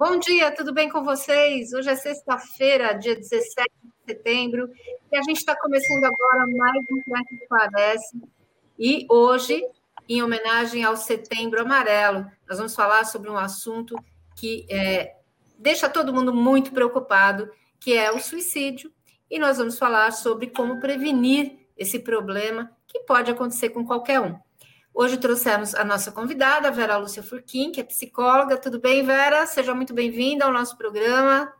Bom dia, tudo bem com vocês? Hoje é sexta-feira, dia 17 de setembro, e a gente está começando agora mais um Cresce Parece. E hoje, em homenagem ao Setembro Amarelo, nós vamos falar sobre um assunto que é, deixa todo mundo muito preocupado, que é o suicídio. E nós vamos falar sobre como prevenir esse problema que pode acontecer com qualquer um. Hoje trouxemos a nossa convidada, Vera Lúcia Furquim, que é psicóloga. Tudo bem, Vera? Seja muito bem-vinda ao nosso programa.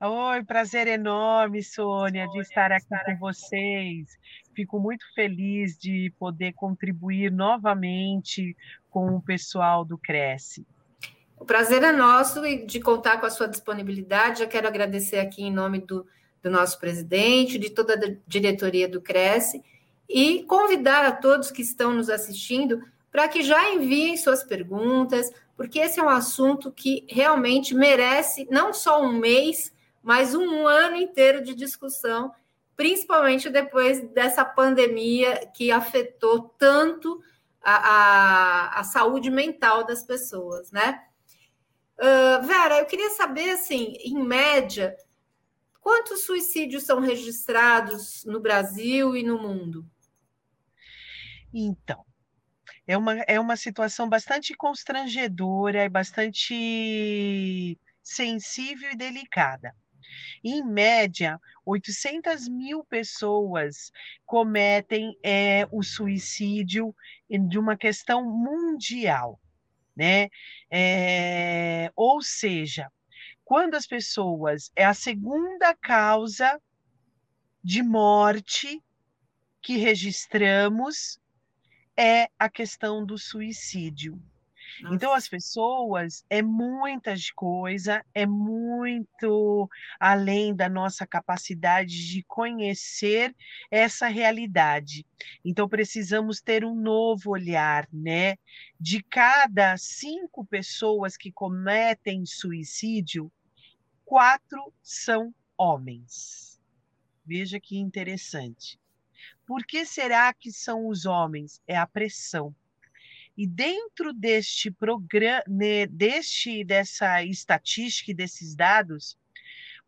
Oi, prazer enorme, Sônia, de estar aqui com vocês. Fico muito feliz de poder contribuir novamente com o pessoal do Cresce. O prazer é nosso e de contar com a sua disponibilidade. Já quero agradecer aqui em nome do, do nosso presidente, de toda a diretoria do Cresce e convidar a todos que estão nos assistindo para que já enviem suas perguntas, porque esse é um assunto que realmente merece não só um mês, mas um ano inteiro de discussão, principalmente depois dessa pandemia que afetou tanto a, a, a saúde mental das pessoas, né? Uh, Vera, eu queria saber, assim, em média, quantos suicídios são registrados no Brasil e no mundo? Então, é uma, é uma situação bastante constrangedora e bastante sensível e delicada. Em média, 800 mil pessoas cometem é, o suicídio de uma questão mundial, né? É, ou seja, quando as pessoas é a segunda causa de morte que registramos é a questão do suicídio. Nossa. Então, as pessoas, é muita coisa, é muito além da nossa capacidade de conhecer essa realidade. Então, precisamos ter um novo olhar, né? De cada cinco pessoas que cometem suicídio, quatro são homens. Veja que interessante. Por que será que são os homens? É a pressão. E dentro deste programa, né, deste dessa estatística e desses dados,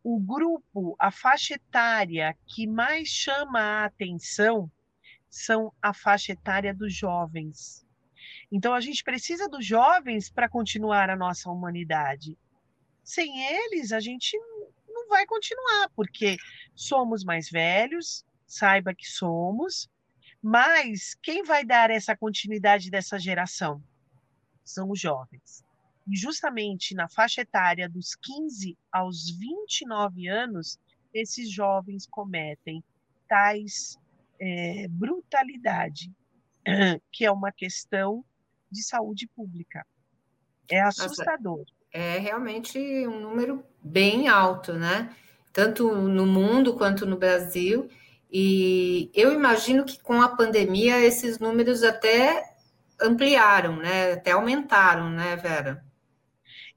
o grupo, a faixa etária que mais chama a atenção são a faixa etária dos jovens. Então a gente precisa dos jovens para continuar a nossa humanidade. Sem eles, a gente não vai continuar, porque somos mais velhos, saiba que somos, mas quem vai dar essa continuidade dessa geração? São os jovens. E justamente na faixa etária dos 15 aos 29 anos, esses jovens cometem tais é, brutalidade, que é uma questão de saúde pública. É assustador. É realmente um número bem alto, né? Tanto no mundo quanto no Brasil. E eu imagino que com a pandemia esses números até ampliaram, né? Até aumentaram, né, Vera?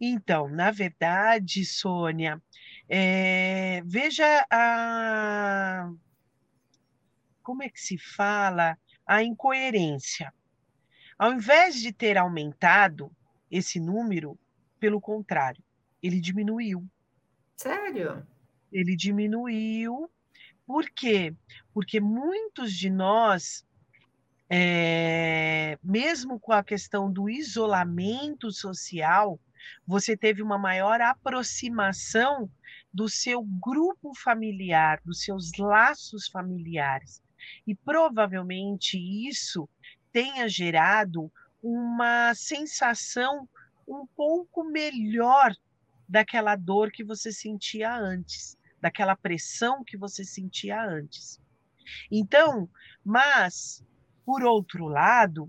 Então, na verdade, Sônia, é, veja a como é que se fala a incoerência. Ao invés de ter aumentado esse número, pelo contrário, ele diminuiu. Sério? Ele diminuiu por quê? Porque muitos de nós, é, mesmo com a questão do isolamento social, você teve uma maior aproximação do seu grupo familiar, dos seus laços familiares. E provavelmente isso tenha gerado uma sensação um pouco melhor daquela dor que você sentia antes daquela pressão que você sentia antes. Então, mas, por outro lado,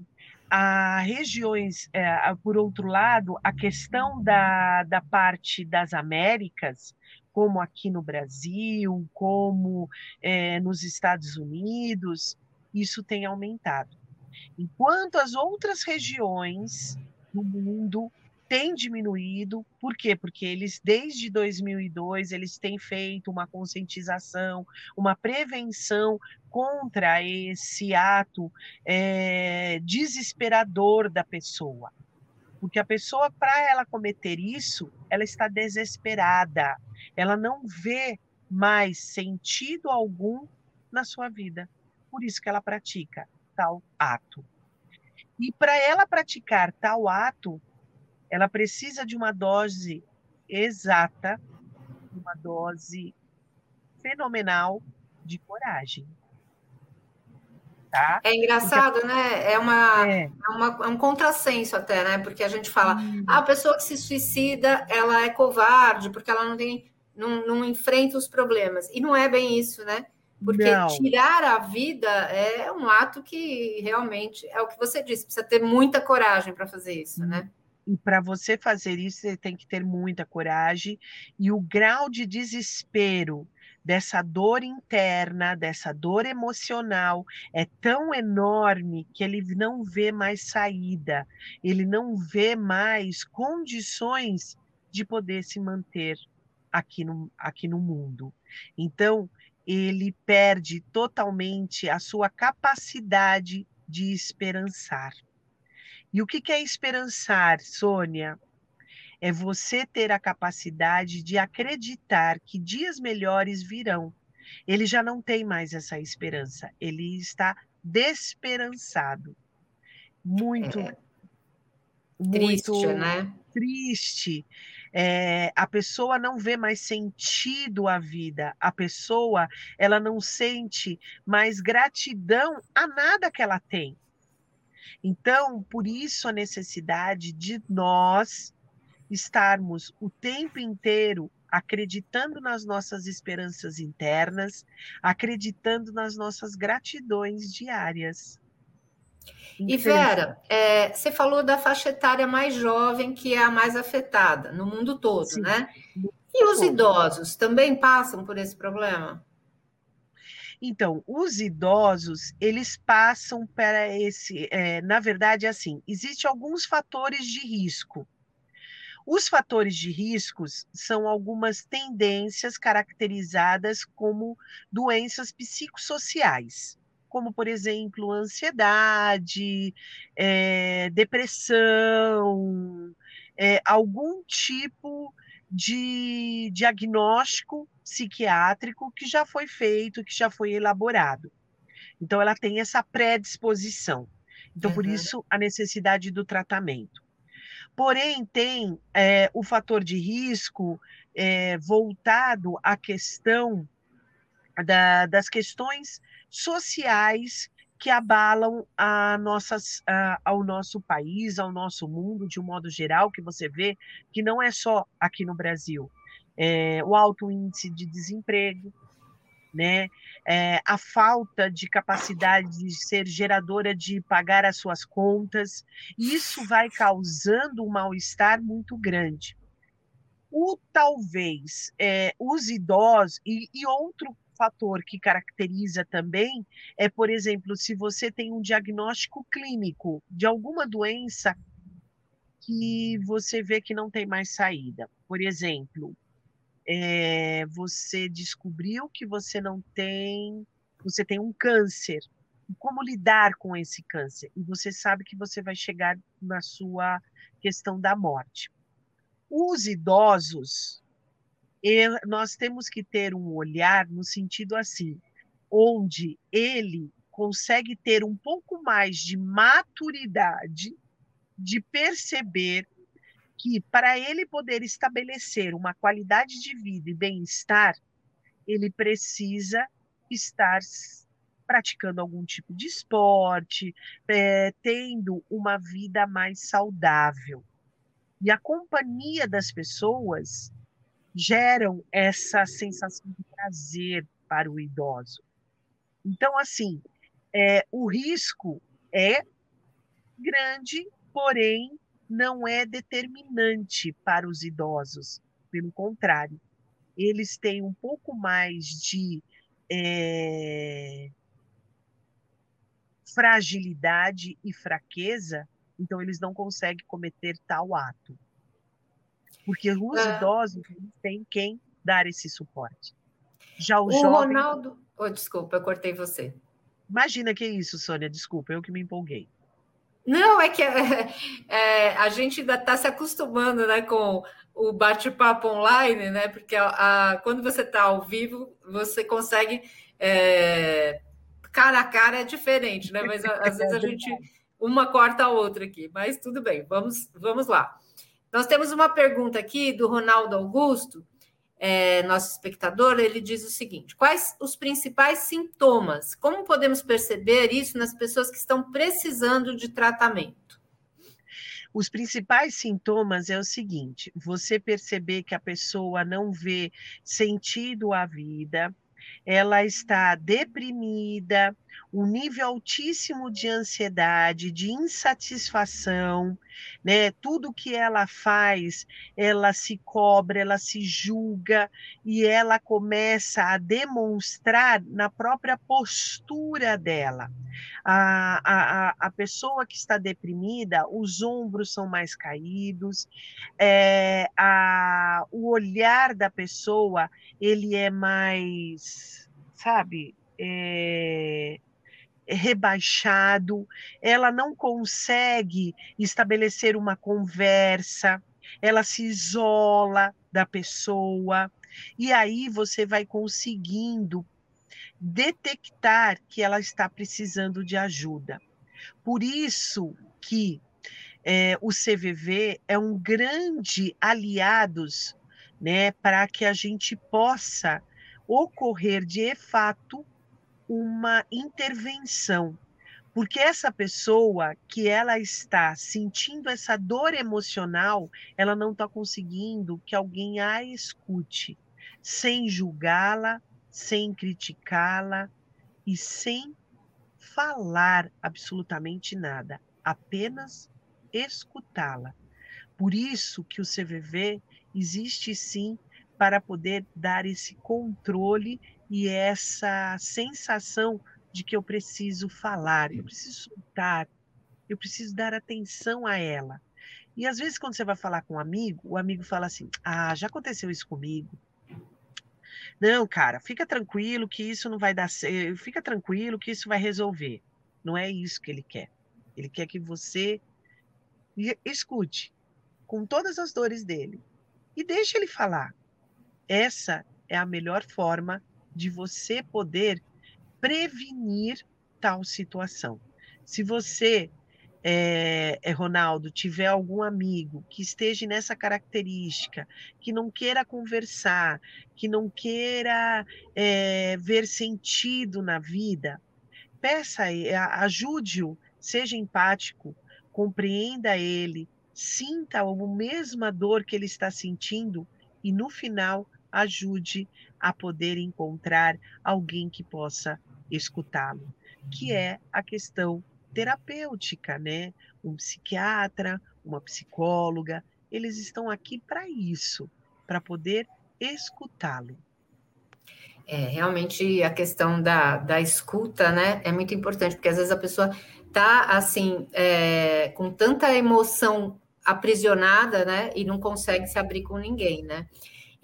a regiões, é, por outro lado, a questão da, da parte das Américas, como aqui no Brasil, como é, nos Estados Unidos, isso tem aumentado. Enquanto as outras regiões do mundo tem diminuído. Por quê? Porque eles, desde 2002, eles têm feito uma conscientização, uma prevenção contra esse ato é, desesperador da pessoa. Porque a pessoa, para ela cometer isso, ela está desesperada. Ela não vê mais sentido algum na sua vida. Por isso que ela pratica tal ato. E para ela praticar tal ato, ela precisa de uma dose exata, uma dose fenomenal de coragem. Tá? É engraçado, Porque... né? É, uma, é. é. uma, é um contrassenso até, né? Porque a gente fala, hum. ah, a pessoa que se suicida, ela é covarde, porque ela não tem, não, não enfrenta os problemas. E não é bem isso, né? Porque não. tirar a vida é um ato que realmente é o que você disse, precisa ter muita coragem para fazer isso, né? E para você fazer isso, você tem que ter muita coragem e o grau de desespero dessa dor interna, dessa dor emocional é tão enorme que ele não vê mais saída, ele não vê mais condições de poder se manter aqui no, aqui no mundo. Então, ele perde totalmente a sua capacidade de esperançar. E o que é esperançar, Sônia? É você ter a capacidade de acreditar que dias melhores virão. Ele já não tem mais essa esperança, ele está desesperançado. Muito, é. muito triste, né? Triste. É, a pessoa não vê mais sentido à vida, a pessoa ela não sente mais gratidão a nada que ela tem. Então, por isso a necessidade de nós estarmos o tempo inteiro acreditando nas nossas esperanças internas, acreditando nas nossas gratidões diárias. E Vera, é, você falou da faixa etária mais jovem, que é a mais afetada no mundo todo, Sim, né? E os idosos também passam por esse problema? Então, os idosos, eles passam para esse. É, na verdade, assim, existem alguns fatores de risco. Os fatores de riscos são algumas tendências caracterizadas como doenças psicossociais, como, por exemplo, ansiedade, é, depressão, é, algum tipo de diagnóstico psiquiátrico que já foi feito, que já foi elaborado. Então, ela tem essa predisposição. Então, uhum. por isso, a necessidade do tratamento. Porém, tem é, o fator de risco é, voltado à questão da, das questões sociais que abalam a nossas, a, ao nosso país, ao nosso mundo, de um modo geral, que você vê que não é só aqui no Brasil. É, o alto índice de desemprego, né? É, a falta de capacidade de ser geradora de pagar as suas contas, isso vai causando um mal-estar muito grande. O talvez é, os idosos e, e outro fator que caracteriza também é, por exemplo, se você tem um diagnóstico clínico de alguma doença que você vê que não tem mais saída. Por exemplo, é, você descobriu que você não tem, você tem um câncer. Como lidar com esse câncer? E você sabe que você vai chegar na sua questão da morte. Os idosos, nós temos que ter um olhar no sentido assim, onde ele consegue ter um pouco mais de maturidade de perceber que para ele poder estabelecer uma qualidade de vida e bem-estar, ele precisa estar praticando algum tipo de esporte, é, tendo uma vida mais saudável. E a companhia das pessoas geram essa sensação de prazer para o idoso. Então, assim, é, o risco é grande, porém não é determinante para os idosos. Pelo contrário, eles têm um pouco mais de é, fragilidade e fraqueza, então eles não conseguem cometer tal ato. Porque os é. idosos têm quem dar esse suporte. Já o, o jovem... Ronaldo. Oh, desculpa, eu cortei você. Imagina que é isso, Sônia. Desculpa, eu que me empolguei. Não, é que é, é, a gente ainda está se acostumando né, com o bate-papo online, né? Porque a, a, quando você está ao vivo, você consegue. É, cara a cara é diferente, né? Mas às vezes a gente uma corta a outra aqui, mas tudo bem, vamos, vamos lá. Nós temos uma pergunta aqui do Ronaldo Augusto, é, nosso espectador, ele diz o seguinte: quais os principais sintomas? Como podemos perceber isso nas pessoas que estão precisando de tratamento? Os principais sintomas é o seguinte: você perceber que a pessoa não vê sentido à vida, ela está deprimida, um nível altíssimo de ansiedade, de insatisfação, né? Tudo que ela faz, ela se cobra, ela se julga e ela começa a demonstrar na própria postura dela. A, a, a pessoa que está deprimida, os ombros são mais caídos, é, a, o olhar da pessoa ele é mais, sabe, é, rebaixado, ela não consegue estabelecer uma conversa, ela se isola da pessoa, e aí você vai conseguindo detectar que ela está precisando de ajuda. Por isso que é, o CVV é um grande aliados né, para que a gente possa ocorrer de fato uma intervenção, porque essa pessoa que ela está sentindo essa dor emocional, ela não está conseguindo que alguém a escute, sem julgá-la, sem criticá-la e sem falar absolutamente nada, apenas escutá-la. Por isso que o CVV existe sim para poder dar esse controle e essa sensação de que eu preciso falar, eu preciso soltar, eu preciso dar atenção a ela. E às vezes, quando você vai falar com um amigo, o amigo fala assim: Ah, já aconteceu isso comigo. Não, cara, fica tranquilo que isso não vai dar certo, fica tranquilo que isso vai resolver. Não é isso que ele quer. Ele quer que você escute com todas as dores dele e deixe ele falar. Essa é a melhor forma de você poder prevenir tal situação. Se você, é, é, Ronaldo, tiver algum amigo que esteja nessa característica, que não queira conversar, que não queira é, ver sentido na vida, peça, ajude-o, seja empático, compreenda ele, sinta a mesma dor que ele está sentindo e no final ajude a poder encontrar alguém que possa escutá-lo, que é a questão terapêutica, né? Um psiquiatra, uma psicóloga, eles estão aqui para isso, para poder escutá-lo. É, realmente a questão da, da escuta, né, é muito importante, porque às vezes a pessoa tá assim, é, com tanta emoção aprisionada, né, e não consegue se abrir com ninguém, né?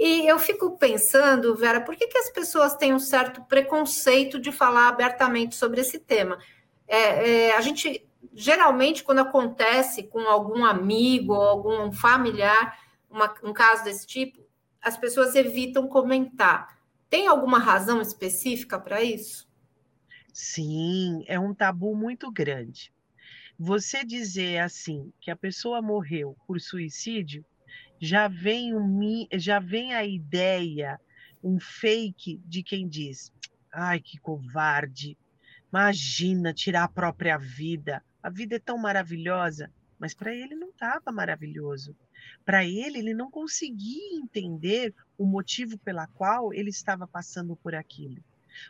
E eu fico pensando, Vera, por que, que as pessoas têm um certo preconceito de falar abertamente sobre esse tema? É, é, a gente, geralmente, quando acontece com algum amigo ou algum familiar, uma, um caso desse tipo, as pessoas evitam comentar. Tem alguma razão específica para isso? Sim, é um tabu muito grande. Você dizer assim que a pessoa morreu por suicídio já vem, um, já vem a ideia, um fake de quem diz: ai, que covarde, imagina tirar a própria vida. A vida é tão maravilhosa, mas para ele não estava maravilhoso. Para ele, ele não conseguia entender o motivo pela qual ele estava passando por aquilo.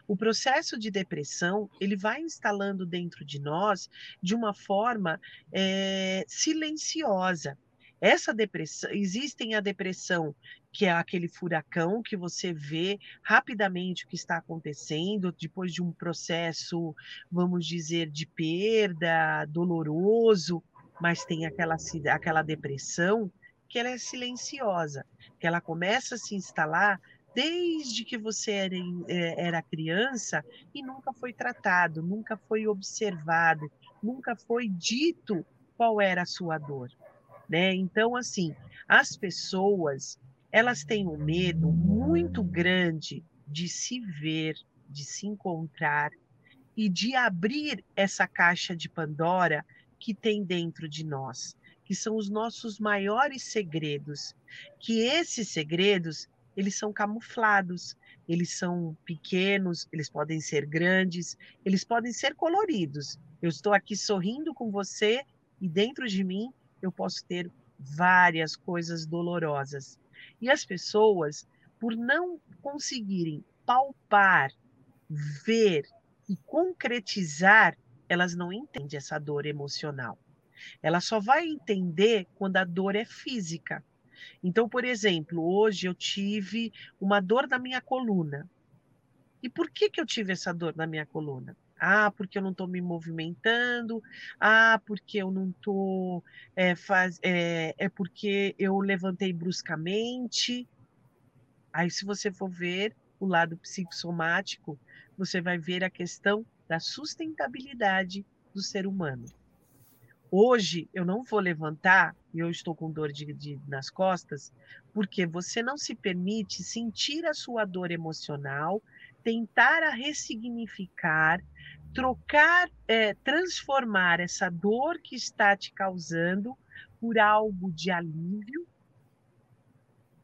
O processo de depressão ele vai instalando dentro de nós de uma forma é, silenciosa. Essa depressão, existem a depressão, que é aquele furacão que você vê rapidamente o que está acontecendo depois de um processo, vamos dizer, de perda, doloroso, mas tem aquela, aquela depressão que ela é silenciosa, que ela começa a se instalar desde que você era, é, era criança e nunca foi tratado, nunca foi observado, nunca foi dito qual era a sua dor. Né? Então, assim, as pessoas elas têm um medo muito grande de se ver, de se encontrar e de abrir essa caixa de Pandora que tem dentro de nós, que são os nossos maiores segredos, que esses segredos eles são camuflados, eles são pequenos, eles podem ser grandes, eles podem ser coloridos. Eu estou aqui sorrindo com você e dentro de mim eu posso ter várias coisas dolorosas. E as pessoas, por não conseguirem palpar, ver e concretizar, elas não entendem essa dor emocional. Ela só vai entender quando a dor é física. Então, por exemplo, hoje eu tive uma dor na minha coluna. E por que, que eu tive essa dor na minha coluna? Ah, porque eu não estou me movimentando. Ah, porque eu não estou. É, faz, é, é porque eu levantei bruscamente. Aí, se você for ver o lado psicossomático, você vai ver a questão da sustentabilidade do ser humano. Hoje eu não vou levantar e eu estou com dor de, de, nas costas, porque você não se permite sentir a sua dor emocional, tentar a ressignificar, trocar, é, transformar essa dor que está te causando por algo de alívio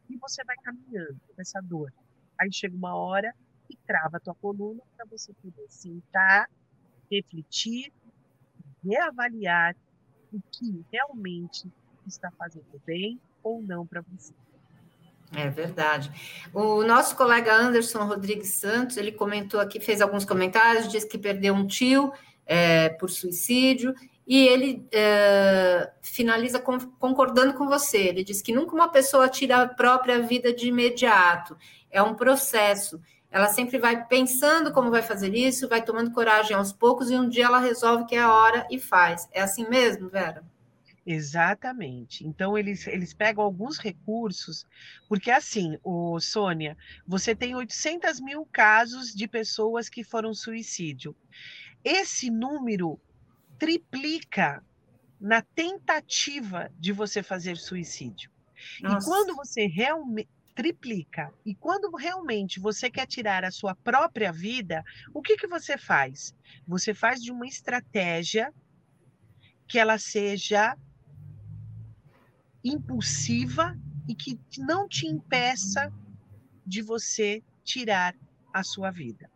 e você vai caminhando com essa dor. Aí chega uma hora e trava a tua coluna para você poder sentar, refletir, reavaliar o que realmente está fazendo bem ou não para você. É verdade. O nosso colega Anderson Rodrigues Santos, ele comentou aqui, fez alguns comentários, disse que perdeu um tio é, por suicídio, e ele é, finaliza com, concordando com você. Ele diz que nunca uma pessoa tira a própria vida de imediato, é um processo. Ela sempre vai pensando como vai fazer isso, vai tomando coragem aos poucos, e um dia ela resolve que é a hora e faz. É assim mesmo, Vera? Exatamente. Então, eles, eles pegam alguns recursos, porque assim, o Sônia, você tem 800 mil casos de pessoas que foram suicídio. Esse número triplica na tentativa de você fazer suicídio. Nossa. E quando você realmente triplica. E quando realmente você quer tirar a sua própria vida, o que, que você faz? Você faz de uma estratégia que ela seja impulsiva e que não te impeça de você tirar a sua vida.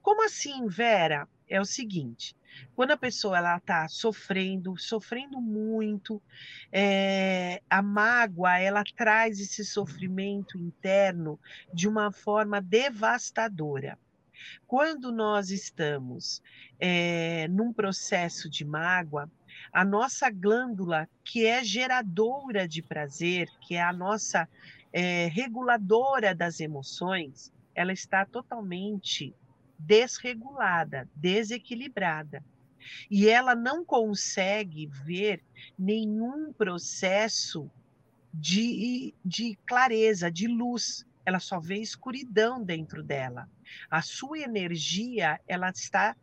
Como assim, Vera? É o seguinte: quando a pessoa ela está sofrendo, sofrendo muito, é, a mágoa ela traz esse sofrimento interno de uma forma devastadora. Quando nós estamos é, num processo de mágoa, a nossa glândula, que é geradora de prazer, que é a nossa é, reguladora das emoções, ela está totalmente desregulada, desequilibrada. E ela não consegue ver nenhum processo de, de clareza, de luz. Ela só vê escuridão dentro dela. A sua energia, ela está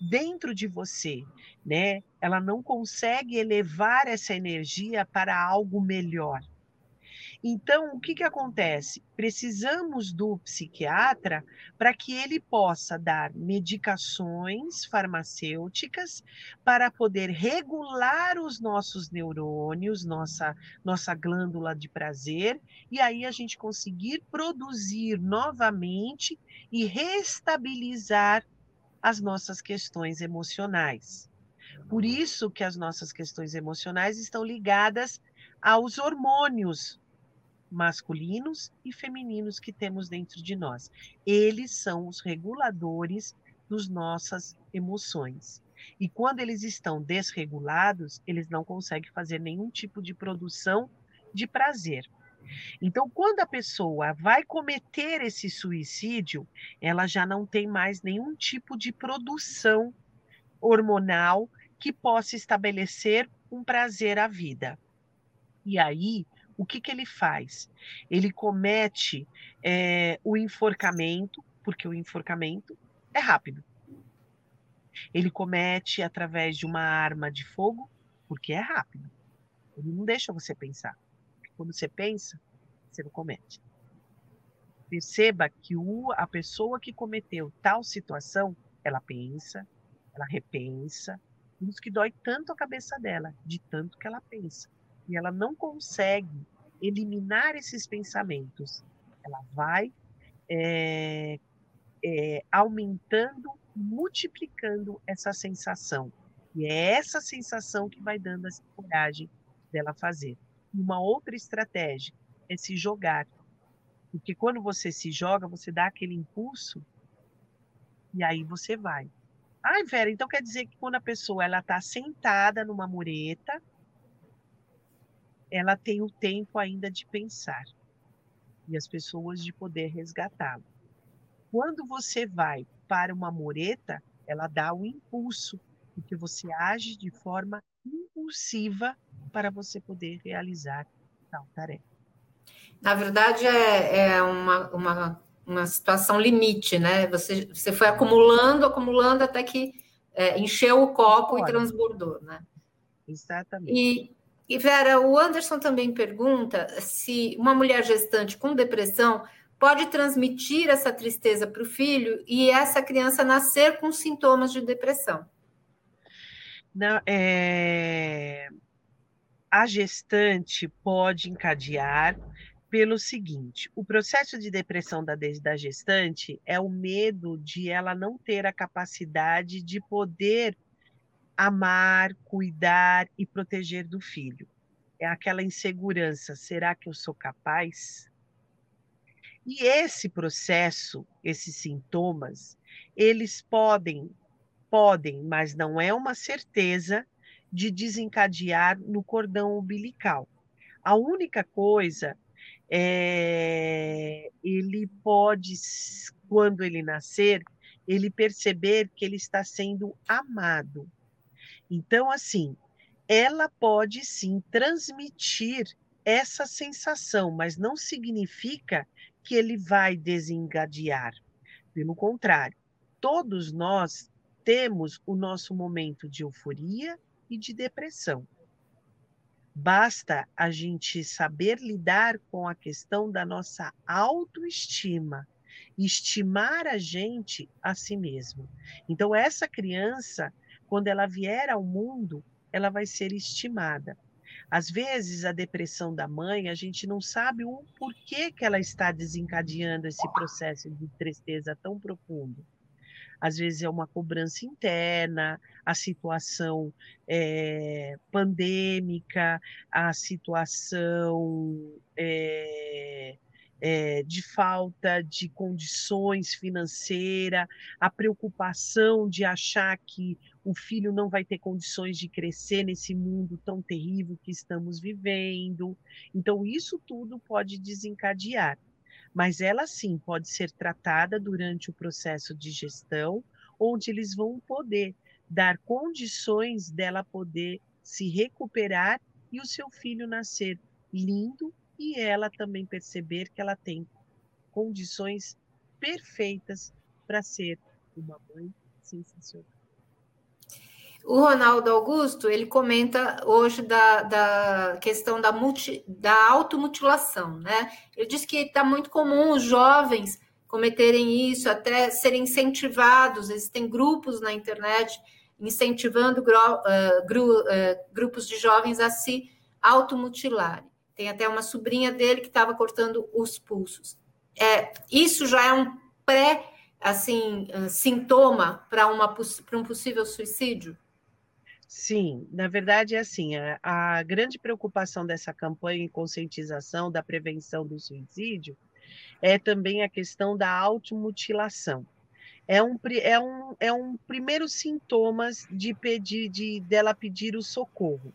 dentro de você, né? Ela não consegue elevar essa energia para algo melhor. Então, o que, que acontece? Precisamos do psiquiatra para que ele possa dar medicações farmacêuticas para poder regular os nossos neurônios, nossa, nossa glândula de prazer, e aí a gente conseguir produzir novamente e restabilizar as nossas questões emocionais. Por isso que as nossas questões emocionais estão ligadas aos hormônios masculinos e femininos que temos dentro de nós. Eles são os reguladores das nossas emoções. E quando eles estão desregulados, eles não conseguem fazer nenhum tipo de produção de prazer. Então, quando a pessoa vai cometer esse suicídio, ela já não tem mais nenhum tipo de produção hormonal que possa estabelecer um prazer à vida. E aí, o que, que ele faz? Ele comete é, o enforcamento, porque o enforcamento é rápido. Ele comete através de uma arma de fogo, porque é rápido. Ele não deixa você pensar. Quando você pensa, você não comete. Perceba que o, a pessoa que cometeu tal situação, ela pensa, ela repensa, isso que dói tanto a cabeça dela, de tanto que ela pensa. E ela não consegue eliminar esses pensamentos. Ela vai é, é, aumentando, multiplicando essa sensação. E é essa sensação que vai dando essa coragem dela fazer. Uma outra estratégia é se jogar. Porque quando você se joga, você dá aquele impulso e aí você vai. Ai, Vera, então quer dizer que quando a pessoa ela está sentada numa mureta, ela tem o tempo ainda de pensar e as pessoas de poder resgatá-lo. Quando você vai para uma mureta, ela dá o impulso, porque você age de forma impulsiva para você poder realizar tal tarefa. Na verdade, é, é uma, uma uma situação limite, né? Você, você foi acumulando, acumulando até que é, encheu o copo Olha, e transbordou, né? Exatamente. E, e Vera, o Anderson também pergunta se uma mulher gestante com depressão pode transmitir essa tristeza para o filho e essa criança nascer com sintomas de depressão. É... A gestante pode encadear pelo seguinte: o processo de depressão da, da gestante é o medo de ela não ter a capacidade de poder amar, cuidar e proteger do filho. É aquela insegurança: será que eu sou capaz? E esse processo, esses sintomas, eles podem, podem, mas não é uma certeza de desencadear no cordão umbilical. A única coisa é, ele pode, quando ele nascer, ele perceber que ele está sendo amado. Então, assim, ela pode sim transmitir essa sensação, mas não significa que ele vai desengadear. Pelo contrário, todos nós temos o nosso momento de euforia e de depressão. Basta a gente saber lidar com a questão da nossa autoestima, estimar a gente a si mesmo. Então, essa criança, quando ela vier ao mundo, ela vai ser estimada. Às vezes, a depressão da mãe, a gente não sabe o porquê que ela está desencadeando esse processo de tristeza tão profundo às vezes é uma cobrança interna, a situação é, pandêmica, a situação é, é, de falta de condições financeiras, a preocupação de achar que o filho não vai ter condições de crescer nesse mundo tão terrível que estamos vivendo. Então, isso tudo pode desencadear mas ela sim pode ser tratada durante o processo de gestão, onde eles vão poder dar condições dela poder se recuperar e o seu filho nascer lindo e ela também perceber que ela tem condições perfeitas para ser uma mãe sensacional. O Ronaldo Augusto, ele comenta hoje da, da questão da, multi, da automutilação, né? Ele diz que está muito comum os jovens cometerem isso, até serem incentivados, existem grupos na internet incentivando uh, gru, uh, grupos de jovens a se automutilarem. Tem até uma sobrinha dele que estava cortando os pulsos. É, isso já é um pré assim uh, sintoma para um possível suicídio? Sim, na verdade é assim, a, a grande preocupação dessa campanha em conscientização da prevenção do suicídio é também a questão da automutilação. É um, é um, é um primeiro sintomas de pedir de dela pedir o socorro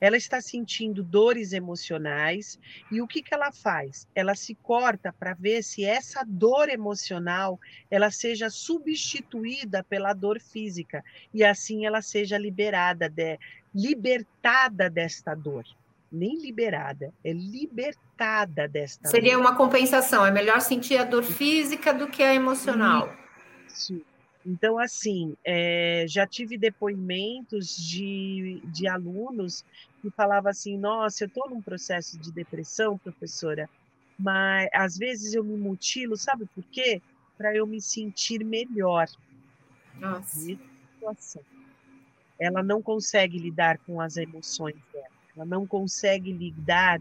ela está sentindo dores emocionais e o que, que ela faz? Ela se corta para ver se essa dor emocional ela seja substituída pela dor física e assim ela seja liberada, de, libertada desta dor. nem liberada, é libertada desta Seria dor. uma compensação, é melhor sentir a dor física do que a emocional. Isso. Então, assim, é, já tive depoimentos de, de alunos que falavam assim: nossa, eu estou num processo de depressão, professora, mas às vezes eu me mutilo, sabe por quê? Para eu me sentir melhor. Nossa. Ela não consegue lidar com as emoções dela, ela não consegue lidar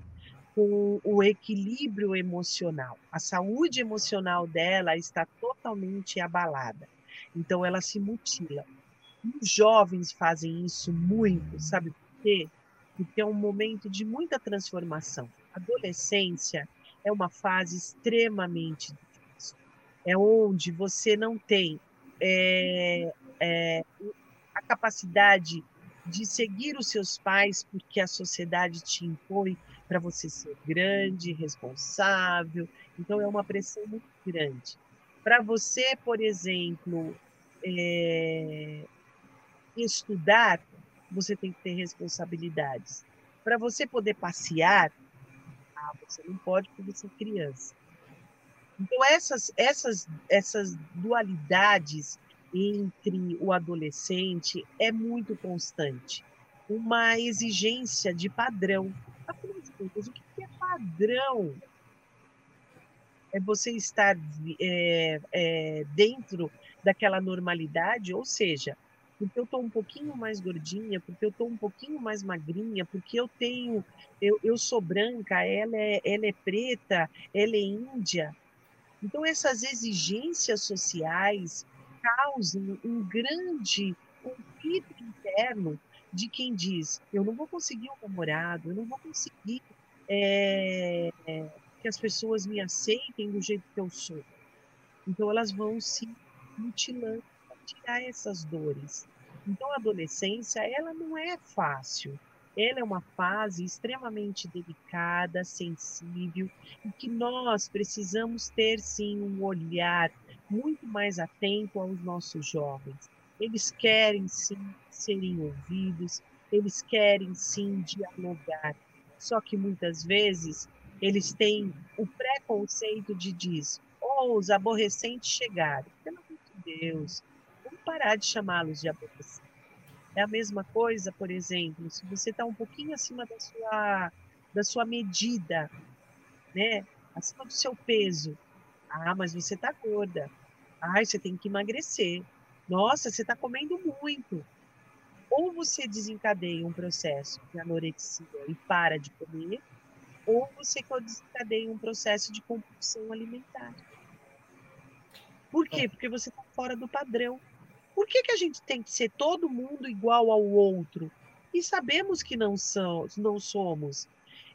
com o equilíbrio emocional. A saúde emocional dela está totalmente abalada. Então ela se mutila. Os jovens fazem isso muito, sabe por quê? Porque é um momento de muita transformação. A adolescência é uma fase extremamente difícil. É onde você não tem é, é, a capacidade de seguir os seus pais porque a sociedade te impõe para você ser grande, responsável. Então é uma pressão muito grande. Para você, por exemplo, é, estudar, você tem que ter responsabilidades. Para você poder passear, ah, você não pode porque você é criança. Então, essas, essas, essas dualidades entre o adolescente é muito constante. Uma exigência de padrão. Afinal de contas, o que é padrão? É você estar é, é, dentro daquela normalidade, ou seja, porque eu estou um pouquinho mais gordinha, porque eu estou um pouquinho mais magrinha, porque eu tenho, eu, eu sou branca, ela é, ela é preta, ela é índia. Então, essas exigências sociais causam um grande conflito interno de quem diz: eu não vou conseguir um namorado, eu não vou conseguir é, as pessoas me aceitem do jeito que eu sou. Então, elas vão se mutilando para tirar essas dores. Então, a adolescência, ela não é fácil. Ela é uma fase extremamente delicada, sensível, e que nós precisamos ter, sim, um olhar muito mais atento aos nossos jovens. Eles querem, sim, serem ouvidos, eles querem, sim, dialogar. Só que muitas vezes eles têm o preconceito de dizer, ou oh, os aborrecentes chegaram. Pelo Deus. Vamos parar de chamá-los de aborrecentes. É a mesma coisa, por exemplo, se você está um pouquinho acima da sua, da sua medida, né? acima do seu peso. Ah, mas você está gorda. Ai, você tem que emagrecer. Nossa, você está comendo muito. Ou você desencadeia um processo de anorexia e para de comer, ou você desencadeia um processo de compulsão alimentar. Por quê? Porque você está fora do padrão. Por que, que a gente tem que ser todo mundo igual ao outro? E sabemos que não, são, não somos.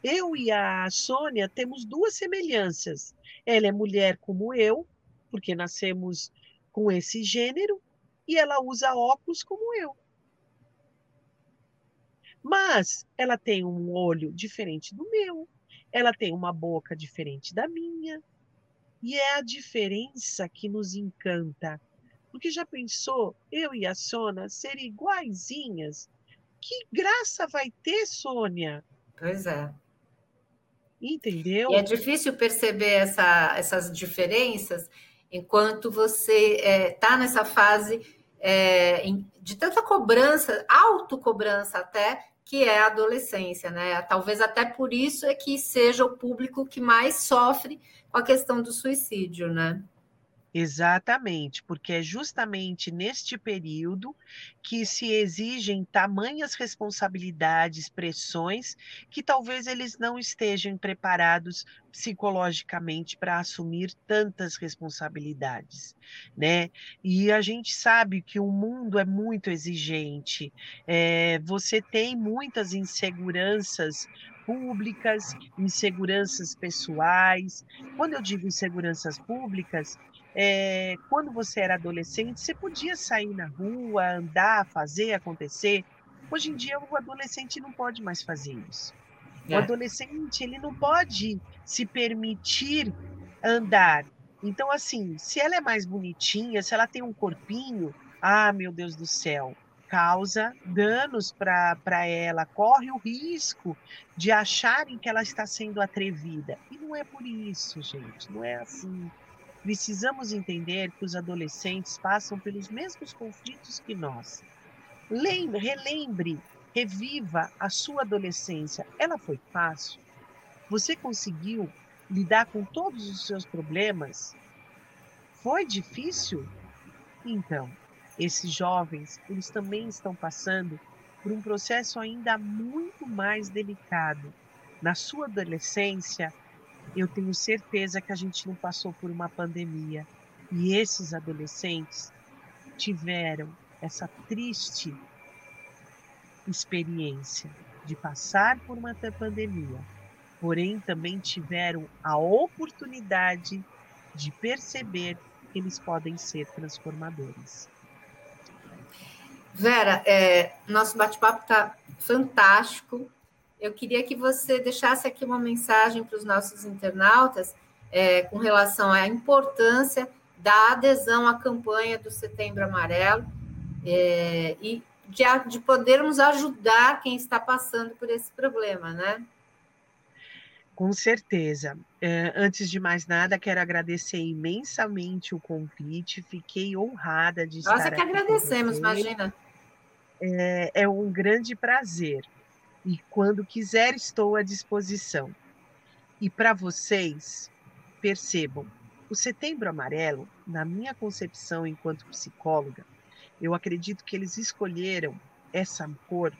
Eu e a Sônia temos duas semelhanças. Ela é mulher como eu, porque nascemos com esse gênero, e ela usa óculos como eu. Mas ela tem um olho diferente do meu, ela tem uma boca diferente da minha, e é a diferença que nos encanta. Porque já pensou eu e a Sônia ser iguaizinhas? Que graça vai ter, Sônia? Pois é. Entendeu? E é difícil perceber essa, essas diferenças enquanto você está é, tá nessa fase é, de tanta cobrança, autocobrança até, que é a adolescência, né? Talvez até por isso é que seja o público que mais sofre com a questão do suicídio, né? Exatamente, porque é justamente neste período que se exigem tamanhas responsabilidades, pressões, que talvez eles não estejam preparados psicologicamente para assumir tantas responsabilidades, né? E a gente sabe que o mundo é muito exigente, é, você tem muitas inseguranças públicas, inseguranças pessoais. Quando eu digo inseguranças públicas, é, quando você era adolescente, você podia sair na rua, andar, fazer, acontecer. Hoje em dia, o adolescente não pode mais fazer isso. É. O adolescente ele não pode se permitir andar. Então, assim, se ela é mais bonitinha, se ela tem um corpinho, ah, meu Deus do céu, causa danos para ela, corre o risco de acharem que ela está sendo atrevida. E não é por isso, gente, não é assim. Precisamos entender que os adolescentes passam pelos mesmos conflitos que nós. Lembre, relembre, reviva a sua adolescência. Ela foi fácil? Você conseguiu lidar com todos os seus problemas? Foi difícil? Então, esses jovens, eles também estão passando por um processo ainda muito mais delicado. Na sua adolescência, eu tenho certeza que a gente não passou por uma pandemia. E esses adolescentes tiveram essa triste experiência de passar por uma pandemia, porém também tiveram a oportunidade de perceber que eles podem ser transformadores. Vera, é, nosso bate-papo está fantástico. Eu queria que você deixasse aqui uma mensagem para os nossos internautas é, com relação à importância da adesão à campanha do Setembro Amarelo é, e de, de podermos ajudar quem está passando por esse problema, né? Com certeza. É, antes de mais nada, quero agradecer imensamente o convite. Fiquei honrada de Nós estar é que agradecemos, imagina. É, é um grande prazer. E quando quiser, estou à disposição. E para vocês, percebam, o Setembro Amarelo, na minha concepção enquanto psicóloga, eu acredito que eles escolheram essa cor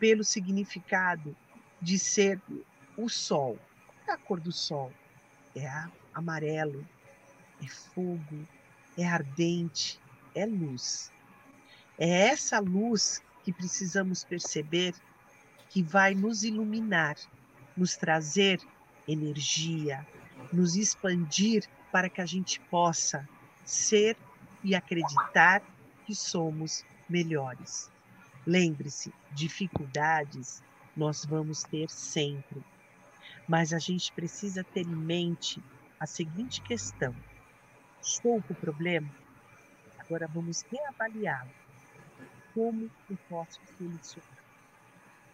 pelo significado de ser o sol. Qual é a cor do sol? É amarelo, é fogo, é ardente, é luz. É essa luz que precisamos perceber que vai nos iluminar, nos trazer energia, nos expandir para que a gente possa ser e acreditar que somos melhores. Lembre-se, dificuldades nós vamos ter sempre, mas a gente precisa ter em mente a seguinte questão: estou com o problema? Agora vamos reavaliá-lo como eu posso solucionar.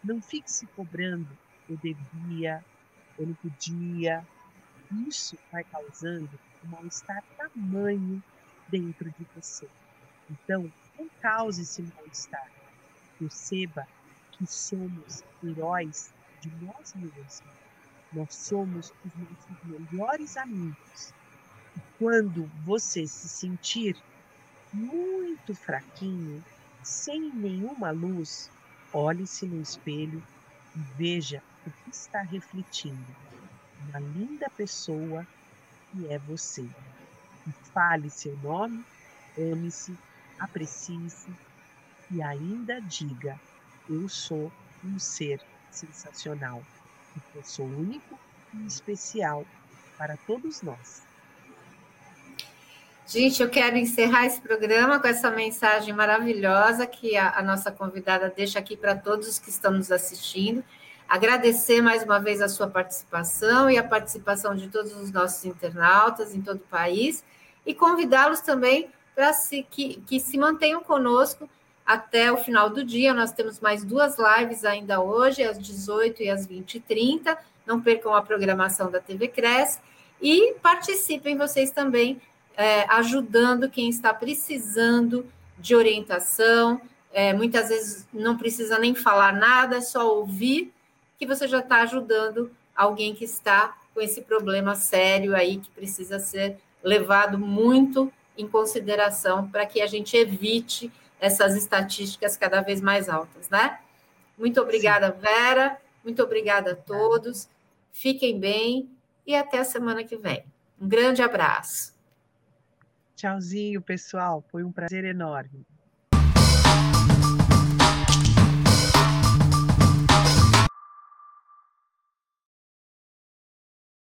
Não fique se cobrando, eu devia, eu não podia. Isso vai causando um mal-estar tamanho dentro de você. Então, não cause esse mal-estar. Perceba que somos heróis de nós mesmos. Nós somos os nossos melhores amigos. E quando você se sentir muito fraquinho, sem nenhuma luz, olhe-se no espelho e veja o que está refletindo. Uma linda pessoa que é você. E fale seu nome, ame-se, aprecie-se e ainda diga: Eu sou um ser sensacional, porque eu sou único e especial para todos nós. Gente, eu quero encerrar esse programa com essa mensagem maravilhosa que a, a nossa convidada deixa aqui para todos os que estão nos assistindo. Agradecer mais uma vez a sua participação e a participação de todos os nossos internautas em todo o país e convidá-los também para que, que se mantenham conosco até o final do dia. Nós temos mais duas lives ainda hoje, às 18 e às 20h30. Não percam a programação da TV Cresce e participem vocês também é, ajudando quem está precisando de orientação. É, muitas vezes não precisa nem falar nada, é só ouvir que você já está ajudando alguém que está com esse problema sério aí que precisa ser levado muito em consideração para que a gente evite essas estatísticas cada vez mais altas, né? Muito obrigada. Vera. Muito obrigada a todos. Fiquem bem e até a semana que vem. Um grande abraço. Tchauzinho, pessoal. Foi um prazer enorme.